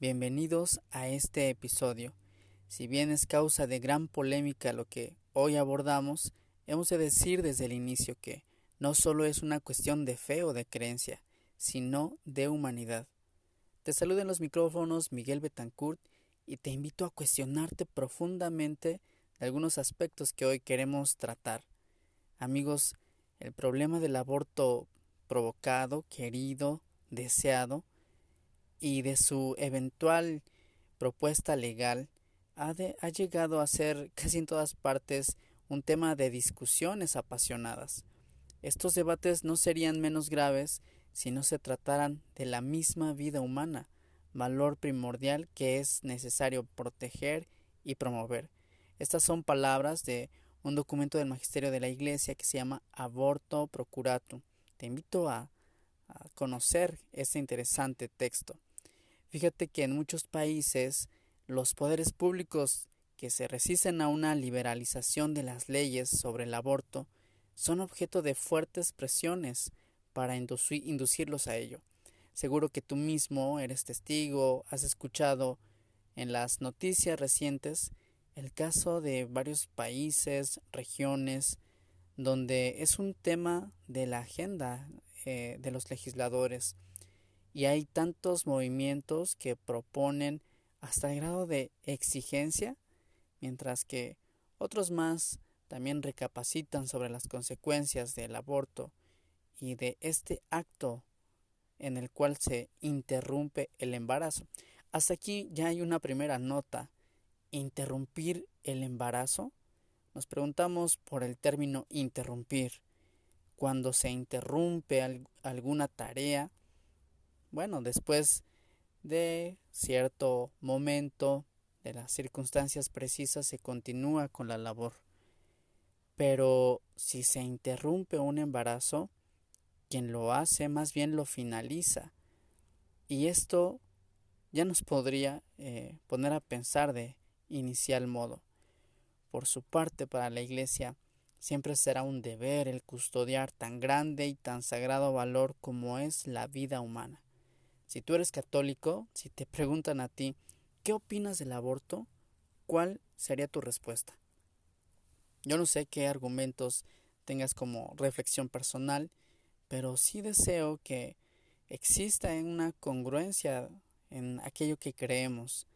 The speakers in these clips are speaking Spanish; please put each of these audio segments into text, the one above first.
Bienvenidos a este episodio. Si bien es causa de gran polémica lo que hoy abordamos, hemos de decir desde el inicio que no solo es una cuestión de fe o de creencia, sino de humanidad. Te saludo en los micrófonos Miguel Betancourt y te invito a cuestionarte profundamente de algunos aspectos que hoy queremos tratar. Amigos, el problema del aborto provocado, querido, deseado, y de su eventual propuesta legal ha, llegado a ser casi en todas partes un tema de discusiones apasionadas. Estos debates no serían menos graves si no se trataran de la misma vida humana, valor primordial que es necesario proteger y promover. Estas son palabras de un documento del Magisterio de la Iglesia que se llama Aborto Procuratum. Te invito a, a conocer este interesante texto. Fíjate que en muchos países los poderes públicos que se resisten a una liberalización de las leyes sobre el aborto son objeto de fuertes presiones para inducirlos a ello. Seguro que tú mismo eres testigo, has escuchado en las noticias recientes el caso de varios países, regiones, donde es un tema de la agenda eh, de los legisladores y hay tantos movimientos que proponen hasta el grado de exigencia, mientras que otros más también recapacitan sobre las consecuencias del aborto y de este acto en el cual se interrumpe el embarazo. Hasta aquí ya hay una primera nota. ¿Interrumpir el embarazo? Nos preguntamos por el término interrumpir. Cuando se interrumpe alguna tarea, bueno, después de cierto momento, de las circunstancias precisas, se continúa con la labor. Pero si se interrumpe un embarazo, quien lo hace más bien lo finaliza. Y esto ya nos podría eh, poner a pensar de inicial modo. Por su parte, para la Iglesia, siempre será un deber el custodiar tan grande y tan sagrado valor como es la vida humana. Si tú eres católico, si te preguntan a ti, ¿qué opinas del aborto? ¿Cuál sería tu respuesta? Yo no sé qué argumentos tengas como reflexión personal, pero sí deseo que exista una congruencia en aquello que creemos.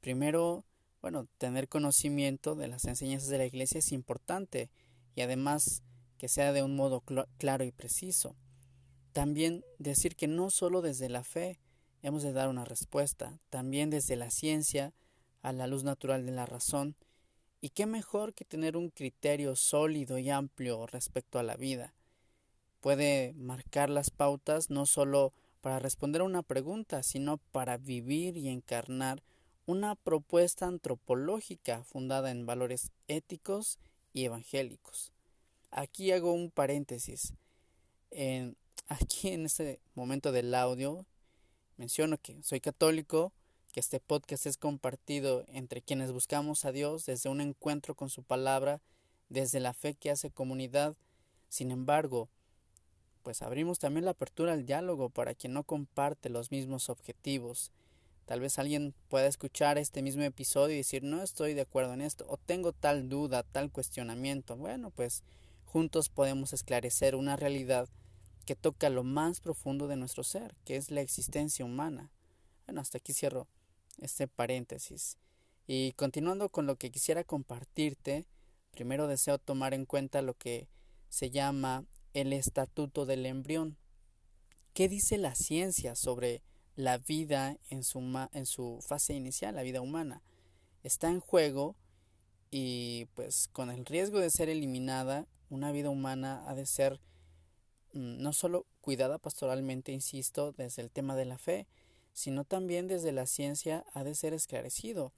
Primero, bueno, tener conocimiento de las enseñanzas de la Iglesia es importante y además que sea de un modo claro y preciso. También decir que no solo desde la fe hemos de dar una respuesta, también desde la ciencia, a la luz natural de la razón, y qué mejor que tener un criterio sólido y amplio respecto a la vida. Puede marcar las pautas no solo para responder a una pregunta, sino para vivir y encarnar una propuesta antropológica fundada en valores éticos y evangélicos. Aquí hago un paréntesis. En aquí en este momento del audio menciono que soy católico, que este podcast es compartido entre quienes buscamos a Dios desde un encuentro con su palabra, desde la fe que hace comunidad. Sin embargo, pues abrimos también la apertura al diálogo para quien no comparte los mismos objetivos. Tal vez alguien pueda escuchar este mismo episodio y decir no estoy de acuerdo en esto o tengo tal duda, tal cuestionamiento. Bueno, pues juntos podemos esclarecer una realidad que toca lo más profundo de nuestro ser, que es la existencia humana. Bueno, hasta aquí cierro este paréntesis. Y continuando con lo que quisiera compartirte, primero deseo tomar en cuenta lo que se llama el estatuto del embrión. ¿Qué dice la ciencia sobre la vida en su, en su fase inicial, la vida humana? Está en juego y pues con el riesgo de ser eliminada, una vida humana ha de ser Mm, no solo cuidada pastoralmente, insisto, desde el tema de la fe, sino también desde la ciencia ha de ser esclarecido.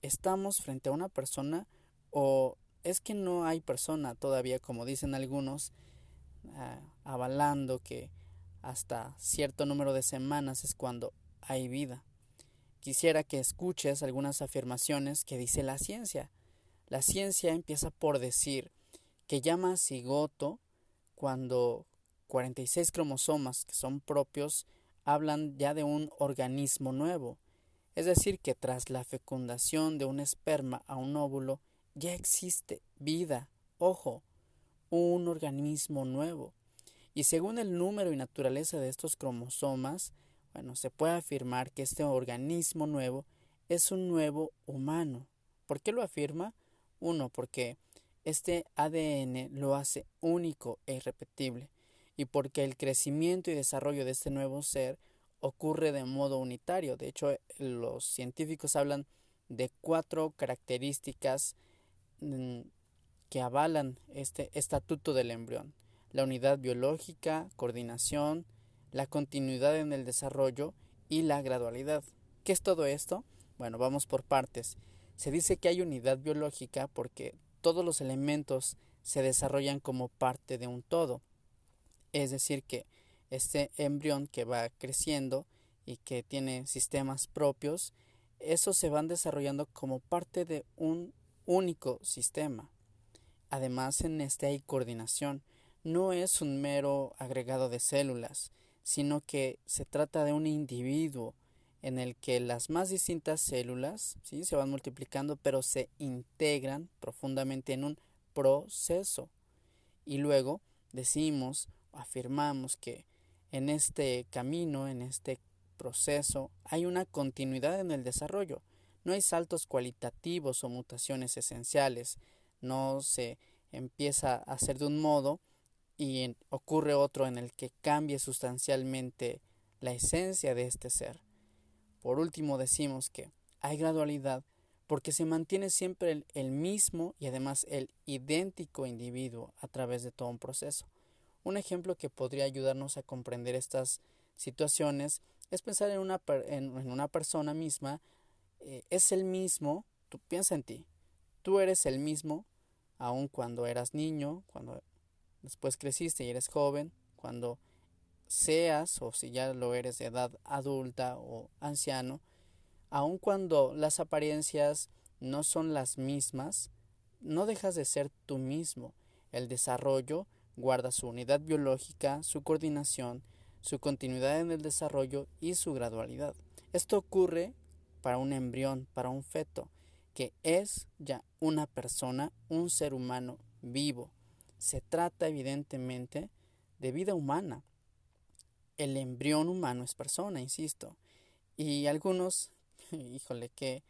¿estamos frente a una persona o es que no hay persona todavía, como dicen algunos, ah, avalando que hasta cierto número de semanas es cuando hay vida? Quisiera que escuches algunas afirmaciones que dice la ciencia. La ciencia empieza por decir que llama cigoto cuando 46 cromosomas que son propios hablan ya de un organismo nuevo, es decir, que tras la fecundación de un esperma a un óvulo ya existe vida, ojo, un organismo nuevo. Y según el número y naturaleza de estos cromosomas, bueno, se puede afirmar que este organismo nuevo es un nuevo humano. ¿Por qué lo afirma? Uno, porque este ADN lo hace único e irrepetible y porque el crecimiento y desarrollo de este nuevo ser ocurre de modo unitario. De hecho, los científicos hablan de cuatro características mm, que avalan este estatuto del embrión. La unidad biológica, coordinación, la continuidad en el desarrollo y la gradualidad. ¿Qué es todo esto? Bueno, vamos por partes. Se dice que hay unidad biológica porque todos los elementos se desarrollan como parte de un todo. Es decir, que este embrión que va creciendo y que tiene sistemas propios, esos se van desarrollando como parte de un único sistema. Además, en este hay coordinación. No es un mero agregado de células, sino que se trata de un individuo en el que las más distintas células ¿sí? se van multiplicando, pero se integran profundamente en un proceso. Y luego decimos, afirmamos que en este camino, en este proceso, hay una continuidad en el desarrollo. No hay saltos cualitativos o mutaciones esenciales. No se empieza a hacer de un modo y ocurre otro en el que cambie sustancialmente la esencia de este ser. Por último decimos que hay gradualidad porque se mantiene siempre el, mismo y además el idéntico individuo a través de todo un proceso. Un ejemplo que podría ayudarnos a comprender estas situaciones es pensar en una, en, una persona misma, eh, es el mismo, tú piensa en ti, tú eres el mismo aun cuando eras niño, cuando después creciste y eres joven, cuando seas o si ya lo eres de edad adulta o anciano, aun cuando las apariencias no son las mismas, no dejas de ser tú mismo. El desarrollo guarda su unidad biológica, su coordinación, su continuidad en el desarrollo y su gradualidad. Esto ocurre para un embrión, para un feto, que es ya una persona, un ser humano vivo. Se trata evidentemente de vida humana, el embrión humano es persona, insisto. Y algunos, híjole, qué,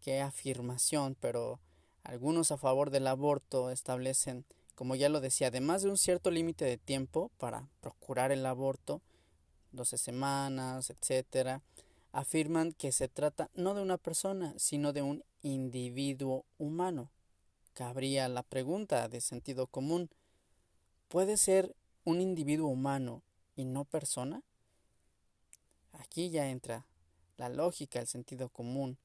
qué afirmación, pero algunos a favor del aborto establecen, como ya lo decía, además de un cierto límite de tiempo para procurar el aborto, 12 semanas, etcétera, afirman que se trata no de una persona, sino de un individuo humano. Cabría la pregunta de sentido común, ¿puede ser un individuo humano y no persona? Aquí ya entra la lógica, el sentido común.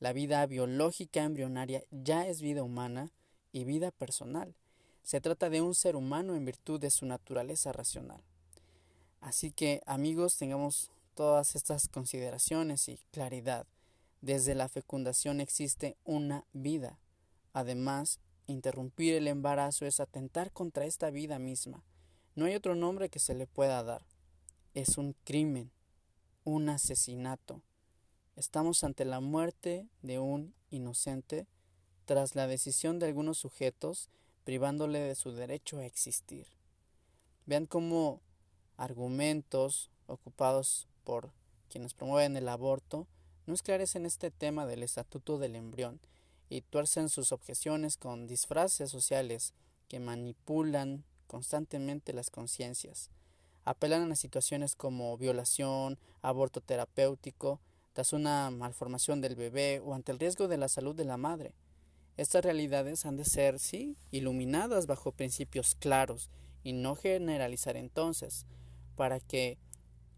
La vida biológica embrionaria ya es vida humana y vida personal. Se trata de un ser humano en virtud de su naturaleza racional. Así que amigos, tengamos todas estas consideraciones y claridad. Desde la fecundación existe una vida. Además, interrumpir el embarazo es atentar contra esta vida misma. No hay otro nombre que se le pueda dar. Es un crimen, un asesinato. Estamos ante la muerte de un inocente tras la decisión de algunos sujetos privándole de su derecho a existir. Vean cómo argumentos ocupados por quienes promueven el aborto no esclarecen este tema del estatuto del embrión y tuercen sus objeciones con disfraces sociales que manipulan constantemente las conciencias. Apelan a situaciones como violación, aborto terapéutico, tras una malformación del bebé o ante el riesgo de la salud de la madre. Estas realidades han de ser, sí, iluminadas bajo principios claros y no generalizar entonces, para que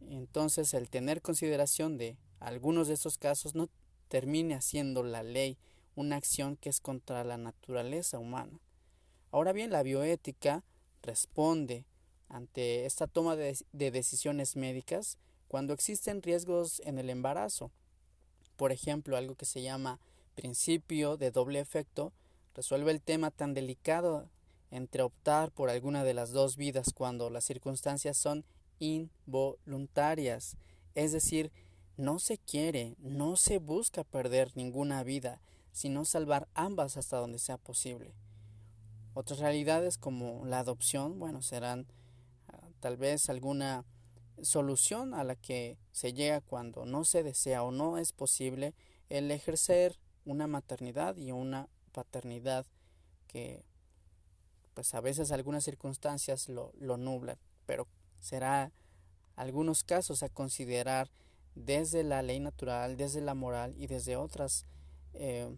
entonces el tener consideración de algunos de estos casos no, termine haciendo la ley una acción que es contra la naturaleza humana. Ahora bien, la bioética responde ante esta toma de, decisiones médicas cuando existen riesgos en el embarazo. Por ejemplo, algo que se llama principio de doble efecto resuelve el tema tan delicado entre optar por alguna de las dos vidas cuando las circunstancias son involuntarias, es decir, no se quiere, no se busca perder ninguna vida, sino salvar ambas hasta donde sea posible. Otras realidades como la adopción, bueno, serán ah, tal vez alguna solución a la que se llega cuando no se desea o no es posible el ejercer una maternidad y una paternidad que pues a veces algunas circunstancias lo, lo nublan, pero será algunos casos a considerar desde la ley natural, desde la moral y desde otras eh,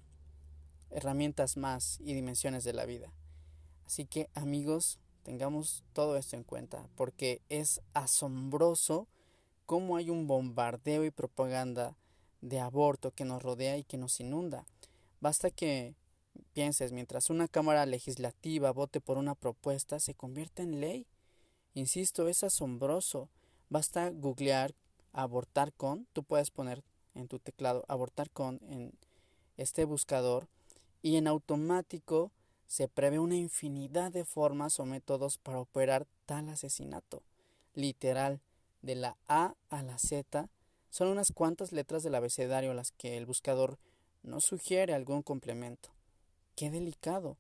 herramientas más y dimensiones de la vida. Así que amigos, tengamos todo esto en cuenta, porque es asombroso cómo hay un bombardeo y propaganda de aborto que nos rodea y que nos inunda. Basta que pienses, mientras una Cámara Legislativa vote por una propuesta, se convierte en ley. Insisto, es asombroso. Basta googlear abortar con, tú puedes poner en tu teclado abortar con en este buscador y en automático se prevé una infinidad de formas o métodos para operar tal asesinato. Literal, de la A a la Z son unas cuantas letras del abecedario las que el buscador no sugiere algún complemento. Qué delicado.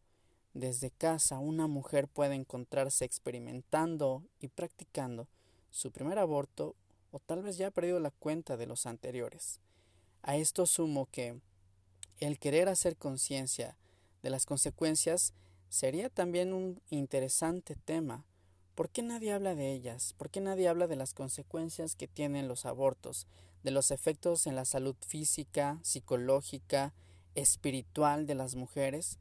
Desde casa una mujer puede encontrarse experimentando y practicando su primer aborto o tal vez ya ha perdido la cuenta de los anteriores. A esto sumo que el querer hacer conciencia de las consecuencias sería también un interesante tema. ¿Por qué nadie habla de ellas? ¿Por qué nadie habla de las consecuencias que tienen los abortos, de los efectos en la salud física, psicológica, espiritual de las mujeres,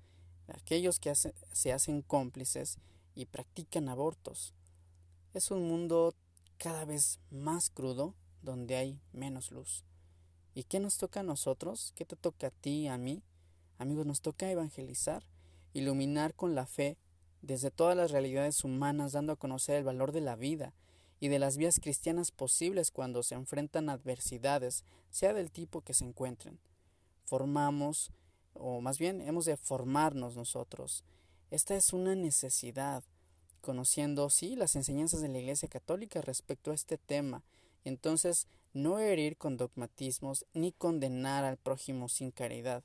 aquellos que se hacen cómplices y practican abortos? Es un mundo cada vez más crudo donde hay menos luz. ¿Y qué nos toca a nosotros? ¿Qué te toca a ti, a mí? Amigos, nos toca evangelizar, iluminar con la fe desde todas las realidades humanas, dando a conocer el valor de la vida y de las vías cristianas posibles cuando se enfrentan adversidades, sea del tipo que se encuentren. Formamos, o más bien hemos de formarnos nosotros. Esta es una necesidad conociendo, sí, las enseñanzas de la Iglesia Católica respecto a este tema. Entonces, no herir con dogmatismos ni condenar al prójimo sin caridad.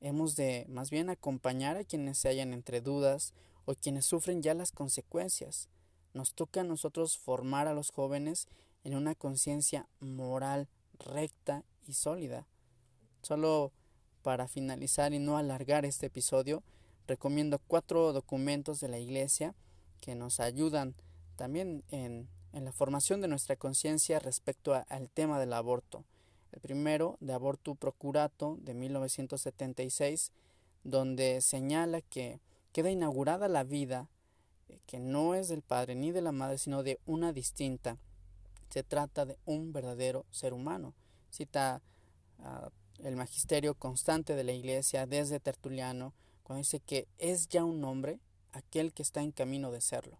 Hemos de más bien acompañar a quienes se hallan entre dudas o quienes sufren ya las consecuencias. Nos toca a nosotros formar a los jóvenes en una conciencia moral recta y sólida. Solo para finalizar y no alargar este episodio, recomiendo cuatro documentos de la Iglesia que nos ayudan también en, la formación de nuestra conciencia respecto al tema del aborto. El primero, de Aborto Procurato, de 1976, donde señala que queda inaugurada la vida eh, que no es del padre ni de la madre, sino de una distinta. Se trata de un verdadero ser humano. Cita el magisterio constante de la Iglesia desde Tertuliano, cuando dice que es ya un hombre aquel que está en camino de serlo.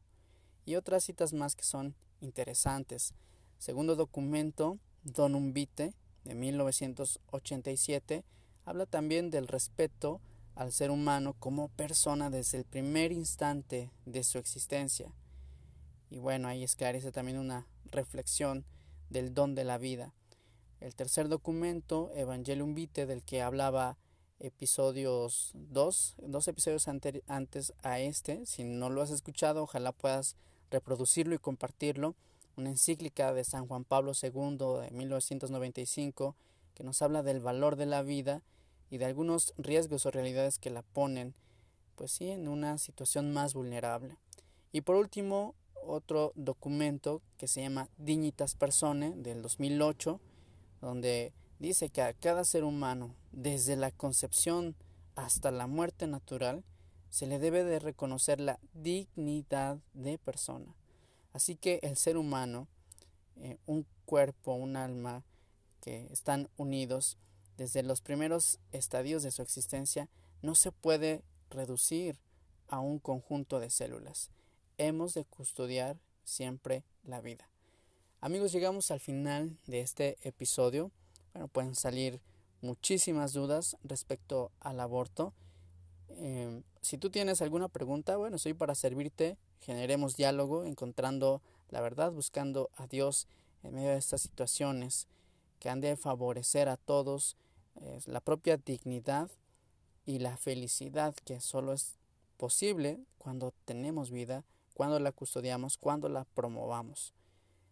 Y otras citas más que son interesantes. Segundo documento, Donum Vitae, de 1987, habla también del respeto al ser humano como persona desde el primer instante de su existencia. Y bueno, ahí esclarece también una reflexión del don de la vida. El tercer documento, Evangelium Vitae, del que hablaba episodios dos, dos episodios antes a este. Si no lo has escuchado, ojalá puedas reproducirlo y compartirlo. Una encíclica de San Juan Pablo II de 1995 que nos habla del valor de la vida y de algunos riesgos o realidades que la ponen, pues sí, en una situación más vulnerable. Y por último, otro documento que se llama Dignitas Persone del 2008, donde dice que a cada ser humano, desde la concepción hasta la muerte natural, se le debe de reconocer la dignidad de persona. Así que el ser humano, eh, un cuerpo, un alma que están unidos, desde los primeros estadios de su existencia, no se puede reducir a un conjunto de células. Hemos de custodiar siempre la vida. Amigos, llegamos al final de este episodio. Bueno, pueden salir muchísimas dudas respecto al aborto. Em, si tú tienes alguna pregunta, bueno, estoy para servirte. Generemos diálogo, encontrando la verdad, buscando a Dios en medio de estas situaciones que han de favorecer a todos la propia dignidad y la felicidad que solo es posible cuando tenemos vida, cuando la custodiamos, cuando la promovamos.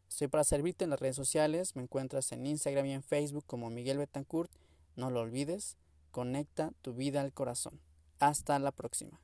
Estoy para servirte en las redes sociales, me encuentras en Instagram y en Facebook como Miguel Betancourt. No lo olvides, conecta tu vida al corazón. Hasta la próxima.